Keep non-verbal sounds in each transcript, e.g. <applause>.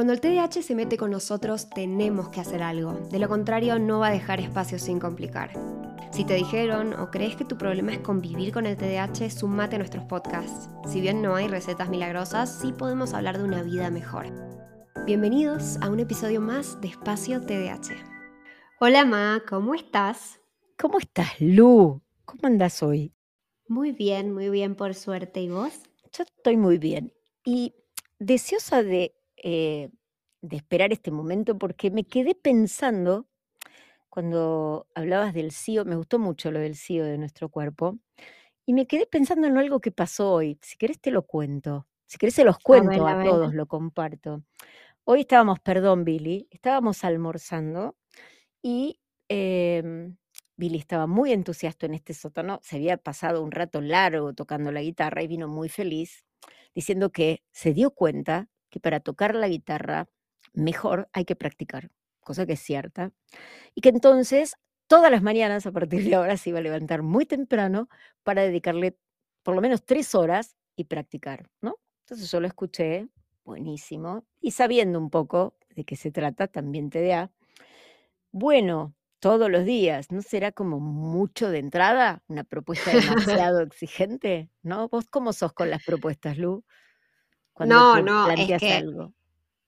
Cuando el TDAH se mete con nosotros, tenemos que hacer algo. De lo contrario, no va a dejar espacio sin complicar. Si te dijeron o crees que tu problema es convivir con el TDAH, sumate a nuestros podcasts. Si bien no hay recetas milagrosas, sí podemos hablar de una vida mejor. Bienvenidos a un episodio más de Espacio TDAH. Hola Ma, ¿cómo estás? ¿Cómo estás, Lu? ¿Cómo andas hoy? Muy bien, muy bien, por suerte. ¿Y vos? Yo estoy muy bien. Y deseosa de eh, de esperar este momento porque me quedé pensando, cuando hablabas del CEO, me gustó mucho lo del CEO de nuestro cuerpo, y me quedé pensando en algo que pasó hoy. Si querés te lo cuento, si querés se los cuento a, todos, lo comparto. Hoy estábamos, perdón Billy, estábamos almorzando y em, Billy estaba muy entusiasta en este sótano, se había pasado un rato largo tocando la guitarra y vino muy feliz, diciendo que se dio cuenta que para tocar la guitarra mejor hay que practicar, cosa que es cierta, y que entonces todas las mañanas a partir de ahora se iba a levantar muy temprano para dedicarle por lo menos tres horas y practicar, ¿no? Entonces yo lo escuché, buenísimo, y sabiendo un poco de qué se trata, también te da, bueno, todos los días, ¿no será como mucho de entrada? Una propuesta <laughs> demasiado exigente, ¿no? ¿Vos cómo sos con las propuestas, Lu? No, no, es que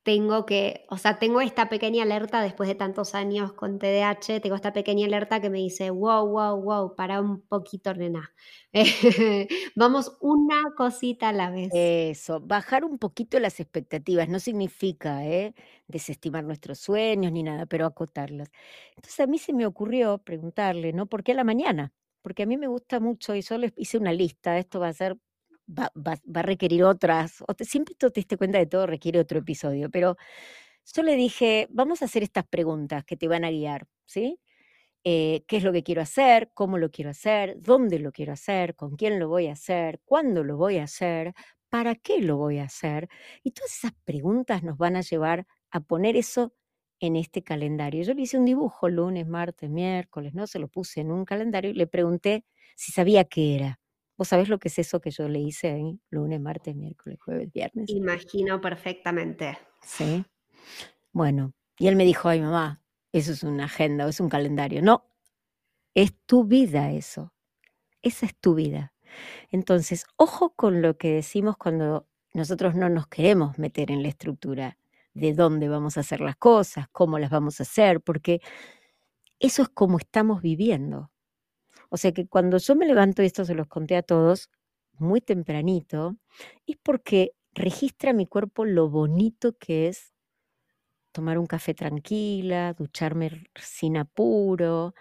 tengo que, o sea, tengo esta pequeña alerta después de tantos años con TDAH, tengo esta pequeña alerta que me dice, wow, wow, wow, para un poquito, nena. <laughs> Vamos una cosita a la vez. Eso, bajar un poquito las expectativas, no significa ¿eh? desestimar nuestros sueños ni nada, pero acotarlos. Entonces a mí se me ocurrió preguntarle, ¿no? ¿Por qué a la mañana? Porque a mí me gusta mucho y solo hice una lista, esto va a ser va, a requerir otras, o siempre tú te diste cuenta de todo requiere otro episodio, pero yo le dije, vamos a hacer estas preguntas que te van a guiar, ¿sí? Eh, ¿Qué es lo que quiero hacer? ¿Cómo lo quiero hacer? ¿Dónde lo quiero hacer? ¿Con quién lo voy a hacer? ¿Cuándo lo voy a hacer? ¿Para qué lo voy a hacer? Y todas esas preguntas nos van a llevar a poner eso en este calendario. Yo le hice un dibujo lunes, martes, miércoles, ¿no? Se lo puse en un calendario y le pregunté si sabía qué era. ¿Vos sabés lo que es eso que yo le hice ahí? Lunes, martes, miércoles, jueves, viernes. Imagino perfectamente. Sí. Bueno, y él me dijo, ay mamá, eso es una agenda o es un calendario. No, es tu vida eso. Esa es tu vida. Entonces, ojo con lo que decimos cuando nosotros no nos queremos meter en la estructura de dónde vamos a hacer las cosas, cómo las vamos a hacer, porque eso es como estamos viviendo. O sea que cuando yo me levanto, y esto se los conté a todos, muy tempranito, es porque registra mi cuerpo lo bonito que es tomar un café tranquila, ducharme sin apuro,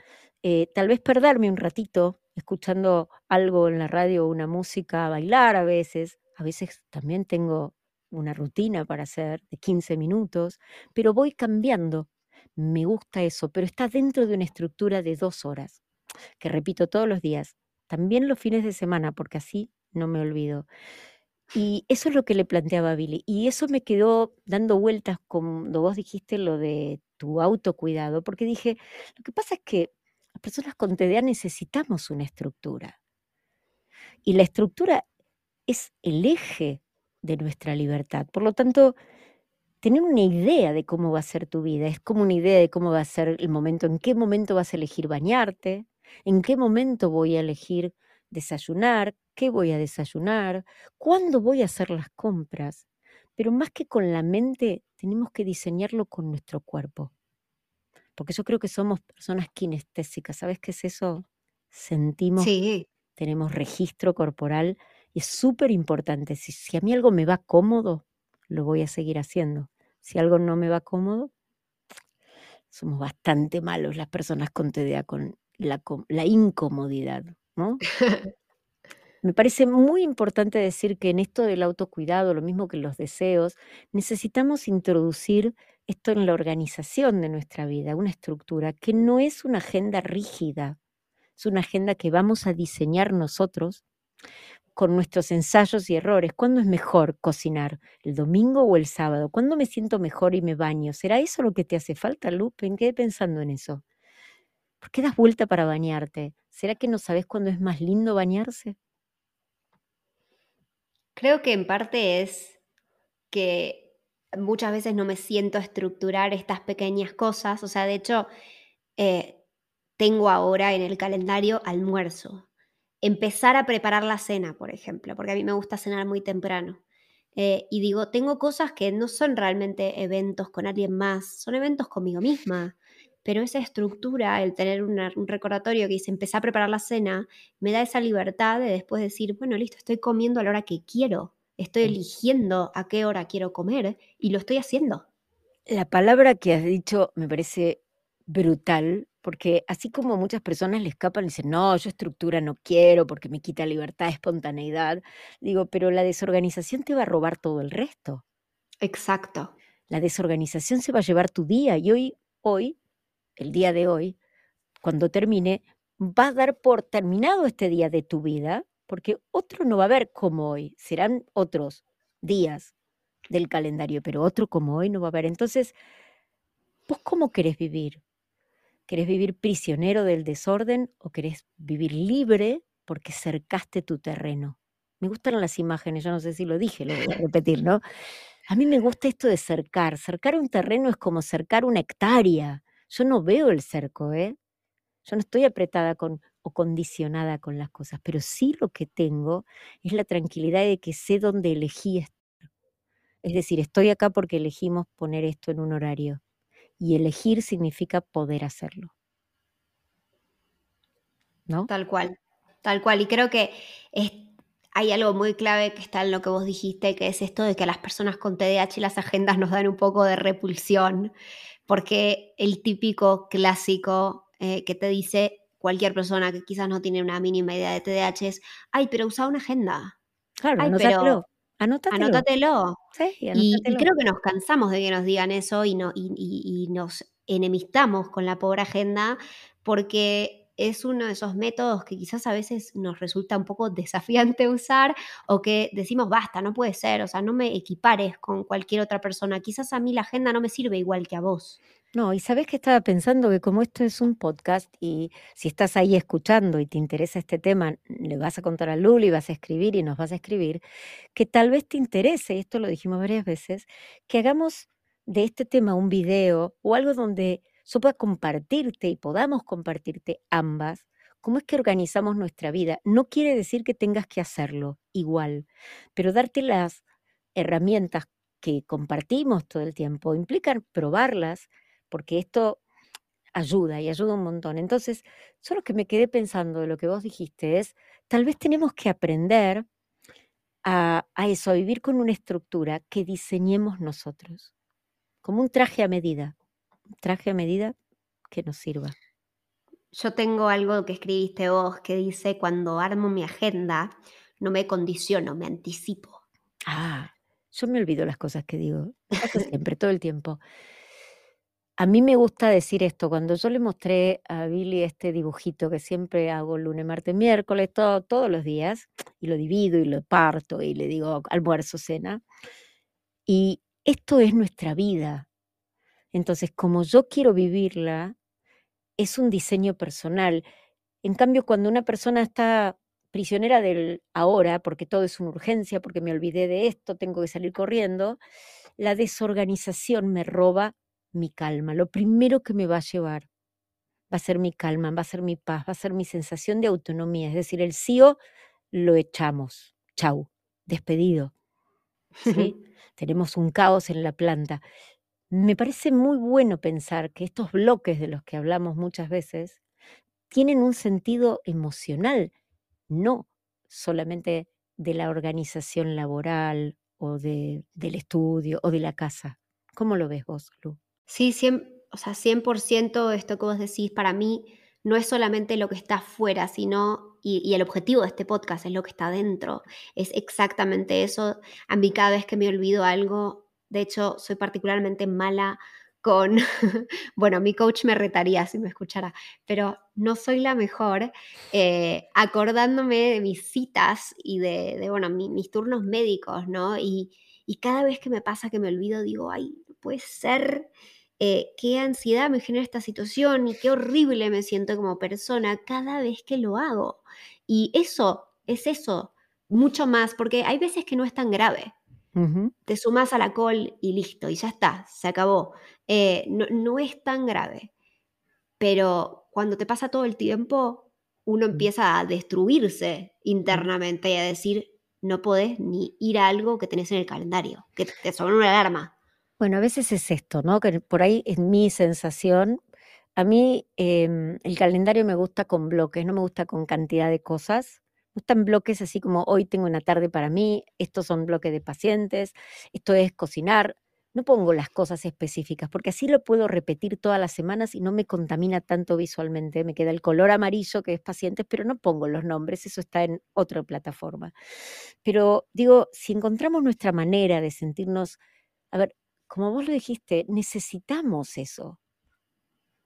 eh, tal vez perderme un ratito escuchando algo en la radio una música, bailar a veces, a veces también tengo una rutina para hacer de 15 minutos, pero voy cambiando. Me gusta eso, pero está dentro de una estructura de dos horas que repito todos los días, también los fines de semana, porque así no me olvido. Y eso es lo que le planteaba a Billy. Y eso me quedó dando vueltas cuando vos dijiste lo de tu autocuidado, porque dije, lo que pasa es que las personas con TDA necesitamos una estructura. Y la estructura es el eje de nuestra libertad. Por lo tanto, tener una idea de cómo va a ser tu vida, es como una idea de cómo va a ser el momento, en qué momento vas a elegir bañarte, en qué momento voy a elegir desayunar, qué voy a desayunar, cuándo voy a hacer las compras. Pero más que con la mente, tenemos que diseñarlo con nuestro cuerpo. Porque yo creo que somos personas kinestésicas. ¿Sabes qué es eso? Sentimos, sí. tenemos registro corporal y es súper importante. Si, si a mí algo me va cómodo, lo voy a seguir haciendo. Si algo no me va cómodo, somos bastante malos las personas con TDA con la, incomodidad, ¿no? <laughs> Me parece muy importante decir que en esto del autocuidado, lo mismo que los deseos, necesitamos introducir esto en la organización de nuestra vida, una estructura que no es una agenda rígida, es una agenda que vamos a diseñar nosotros con nuestros ensayos y errores. ¿Cuándo es mejor cocinar? ¿El domingo o el sábado? ¿Cuándo me siento mejor y me baño? ¿Será eso lo que te hace falta, Lupe? Quedé pensando en eso. ¿Por qué das vuelta para bañarte? ¿Será que no sabes cuándo es más lindo bañarse? Creo que en parte es que muchas veces no me siento a estructurar estas pequeñas cosas. O sea, de hecho, eh, tengo ahora en el calendario almuerzo. Empezar a preparar la cena, por ejemplo, porque a mí me gusta cenar muy temprano. Eh, y digo, tengo cosas que no son realmente eventos con alguien más, son eventos conmigo misma. Pero esa estructura, el tener un recordatorio que dice empezar a preparar la cena, me da esa libertad de después decir, bueno, listo, estoy comiendo a la hora que quiero estoy eligiendo a qué hora quiero comer y lo estoy haciendo. La palabra que has dicho me parece brutal, porque así como muchas personas le escapan y dicen, no, yo estructura no quiero porque me quita libertad, espontaneidad, digo, pero la desorganización te va a robar todo el resto. Exacto. La desorganización se va a llevar tu día y hoy, hoy, el día de hoy, cuando termine, va a dar por terminado este día de tu vida porque otro no va a haber como hoy, serán otros días del calendario, pero otro como hoy no va a haber. Entonces, ¿vos cómo querés vivir? ¿Querés vivir prisionero del desorden o querés vivir libre porque cercaste tu terreno? Me gustan las imágenes, yo no sé si lo dije, lo voy a repetir, ¿no? A mí me gusta esto de cercar. Cercar un terreno es como cercar una hectárea. Yo no veo el cerco, ¿eh? Yo no estoy apretada con o condicionada con las cosas, pero sí lo que tengo es la tranquilidad de que sé dónde elegí estar. Es decir, estoy acá porque elegimos poner esto en un horario y elegir significa poder hacerlo. ¿No? Tal cual, tal cual. Y creo que hay algo muy clave que está en lo que vos dijiste, que es esto de que a las personas con TDAH las agendas nos dan un poco de repulsión, porque el típico clásico eh, que te dice cualquier persona que quizás no tiene una mínima idea de TDAH es, ay, pero usa una agenda. Claro, anótatelo. anótatelo. Y, creo que nos cansamos de que nos digan eso y, no, y, nos enemistamos con la pobre agenda porque es uno de esos métodos que quizás a veces nos resulta un poco desafiante <laughs> usar o que decimos, basta, no puede ser, o sea, no me equipares con cualquier otra persona. Quizás a mí la agenda no me sirve igual que a vos. No, y sabes que estaba pensando que como esto es un podcast y si estás ahí escuchando y te interesa este tema, le vas a contar a Luli, vas a escribir y nos vas a escribir, que tal vez te interese, y esto lo dijimos varias veces, que hagamos de este tema un video o algo donde yo pueda compartirte y podamos compartirte ambas cómo es que organizamos nuestra vida. No quiere decir que tengas que hacerlo igual, pero darte las herramientas que compartimos todo el tiempo implican probarlas porque esto ayuda y ayuda un montón. Entonces, solo que me quedé pensando de lo que vos dijiste es, tal vez tenemos que aprender a, eso, a vivir con una estructura que diseñemos nosotros, como un traje a medida, traje a medida que nos sirva. Yo tengo algo que escribiste vos que dice, cuando armo mi agenda, no me condiciono, me anticipo. Ah, yo me olvido las cosas que digo, siempre, todo el tiempo. A mí me gusta decir esto, cuando yo le mostré a Billy este dibujito que siempre hago lunes, martes, miércoles, todos los días, y lo divido y lo parto y le digo almuerzo, cena, y esto es nuestra vida. Entonces, como yo quiero vivirla, es un diseño personal. En cambio, cuando una persona está prisionera del ahora, porque todo es una urgencia, porque me olvidé de esto, tengo que salir corriendo, la desorganización me roba mi calma. Lo primero que me va a llevar va a ser mi calma, va a ser mi paz, va a ser mi sensación de autonomía. Es decir, el CEO lo echamos. Chau, despedido. <laughs> ¿Sí? Tenemos un caos en la planta. Me parece muy bueno pensar que estos bloques de los que hablamos muchas veces tienen un sentido emocional, no solamente de la organización laboral o de, del estudio o de la casa. ¿Cómo lo ves vos, Lu? Sí, 100, o sea, 100% esto que vos decís para mí no es solamente lo que está afuera, sino, y, el objetivo de este podcast es lo que está dentro, es exactamente eso. A mí cada vez que me olvido algo, de hecho, soy particularmente mala con, <laughs> bueno, mi coach me retaría si me escuchara, pero no soy la mejor eh, acordándome de mis citas y de, bueno, mis turnos médicos, ¿no? Y, y cada vez que me pasa que me olvido, digo, ay, puede ser eh, qué ansiedad me genera esta situación y qué horrible me siento como persona cada vez que lo hago. Y eso es eso, mucho más, porque hay veces que no es tan grave. Te sumas a la call y listo, y ya está, se acabó. Eh, no, es tan grave. Pero cuando te pasa todo el tiempo, uno empieza a destruirse internamente y a decir, no podés ni ir a algo que tenés en el calendario, que te sobra una alarma. Bueno, a veces es esto, ¿no? Que por ahí es mi sensación. A mí em, el calendario me gusta con bloques, no me gusta con cantidad de cosas gustan bloques así como hoy tengo una tarde para mí, estos son bloques de pacientes, esto es cocinar. No pongo las cosas específicas porque así lo puedo repetir todas las semanas y no me contamina tanto visualmente. Me queda el color amarillo que es pacientes, pero no pongo los nombres, eso está en otra plataforma. Pero digo, si encontramos nuestra manera de sentirnos, a ver, como vos lo dijiste, necesitamos eso.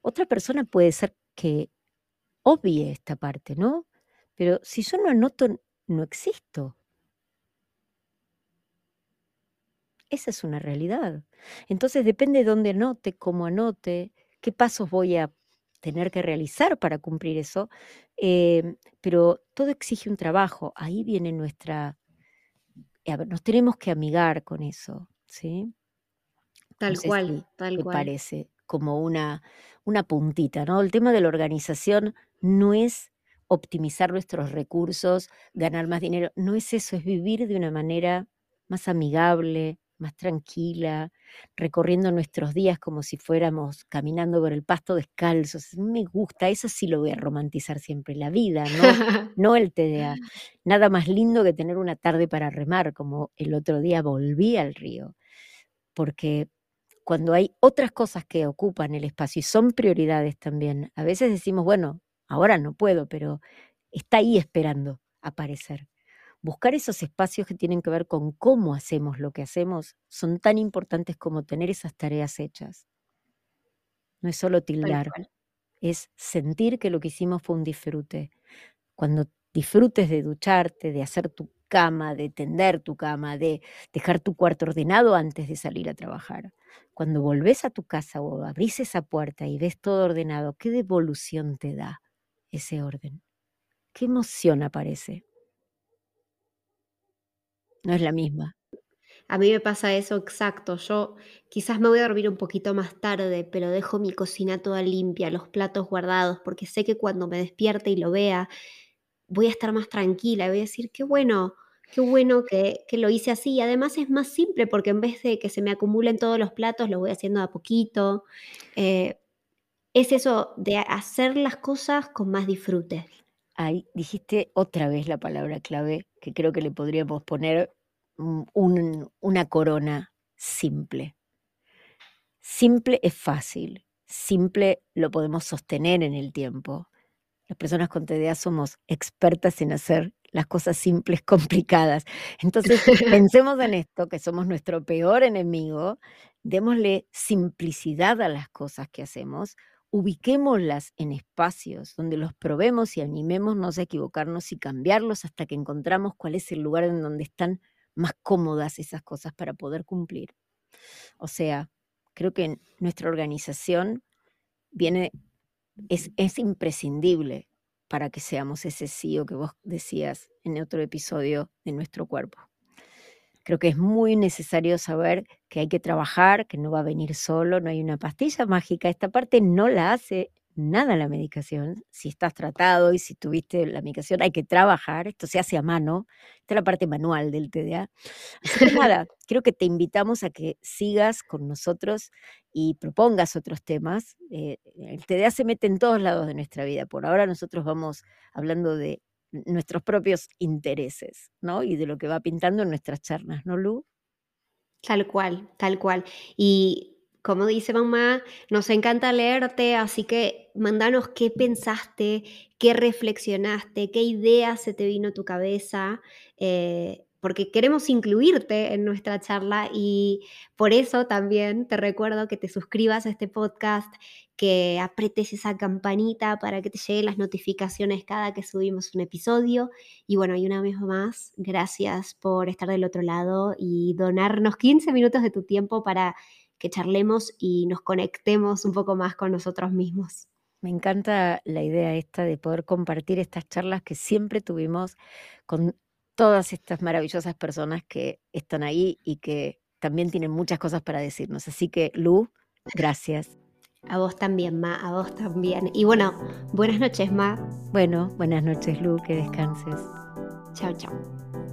Otra persona puede ser que obvie esta parte, ¿no? Pero si yo no anoto, no existo. Esa es una realidad. Entonces depende de dónde anote, cómo anote, qué pasos voy a tener que realizar para cumplir eso. Em, pero todo exige un trabajo. Ahí viene nuestra... A ver, nos tenemos que amigar con eso, ¿sí? Tal cual, tal cual. parece como una, una puntita, ¿no? El tema de la organización no es optimizar nuestros recursos, ganar más dinero. No es eso, es vivir de una manera más amigable, más tranquila, recorriendo nuestros días como si fuéramos caminando por el pasto descalzos. Me gusta, eso sí lo voy a romantizar siempre, la vida, no, <laughs> no el TDA. Nada más lindo que tener una tarde para remar, como el otro día volví al río, porque cuando hay otras cosas que ocupan el espacio y son prioridades también, a veces decimos, bueno, ahora no puedo, pero está ahí esperando aparecer. Buscar esos espacios que tienen que ver con cómo hacemos lo que hacemos son tan importantes como tener esas tareas hechas. No es solo tildar, es sentir que lo que hicimos fue un disfrute. Cuando disfrutes de ducharte, de hacer tu cama, de tender tu cama, de dejar tu cuarto ordenado antes de salir a trabajar. Cuando volvés a tu casa o abrís esa puerta y ves todo ordenado, ¿qué devolución te da? Ese orden? ¿Qué emoción aparece? No es la misma. A mí me pasa eso exacto. Yo quizás me voy a dormir un poquito más tarde, pero dejo mi cocina toda limpia, los platos guardados, porque sé que cuando me despierte y lo vea, voy a estar más tranquila y voy a decir, qué bueno, qué bueno que, lo hice así. Y además es más simple porque en vez de que se me acumulen todos los platos, lo voy haciendo a poquito. Eh, es eso de hacer las cosas con más disfrute. Ahí dijiste otra vez la palabra clave que creo que le podríamos poner una corona simple. Simple es fácil, simple lo podemos sostener en el tiempo. Las personas con TDA somos expertas en hacer las cosas simples <laughs> complicadas. Entonces, <laughs> pensemos en esto, que somos nuestro peor enemigo, démosle simplicidad a las cosas que hacemos, ubiquémoslas en espacios donde los probemos y animémonos a equivocarnos y cambiarlos hasta que encontramos cuál es el lugar en donde están más cómodas esas cosas para poder cumplir. O sea, creo que nuestra organización viene, es, es imprescindible para que seamos ese CEO que vos decías en otro episodio de nuestro cuerpo. Creo que es muy necesario saber que hay que trabajar, que no va a venir solo, no hay una pastilla mágica. Esta parte no la hace nada la medicación. Si estás tratado y si tuviste la medicación, hay que trabajar. Esto se hace a mano. Esta es la parte manual del TDA. Así que <laughs> nada, creo que te invitamos a que sigas con nosotros y propongas otros temas. Eh, el TDA se mete en todos lados de nuestra vida. Por ahora nosotros vamos hablando de nuestros propios intereses, ¿no? Y de lo que va pintando en nuestras charlas, ¿no, Lu? Tal cual, tal cual. Y como dice mamá, nos encanta leerte, así que mandanos qué pensaste, qué reflexionaste, qué ideas se te vino a tu cabeza. Eh, porque queremos incluirte en nuestra charla y por eso también te recuerdo que te suscribas a este podcast, que apretes esa campanita para que te lleguen las notificaciones cada que subimos un episodio. Y bueno, y una vez más, gracias por estar del otro lado y donarnos 15 minutos de tu tiempo para que charlemos y nos conectemos un poco más con nosotros mismos. Me encanta la idea esta de poder compartir estas charlas que siempre tuvimos con todas estas maravillosas personas que están ahí y que también tienen muchas cosas para decirnos. Así que, Lu, gracias. A vos también, Ma, a vos también. Y bueno, buenas noches, Ma. Bueno, buenas noches, Lu, que descanses. Chao, chao.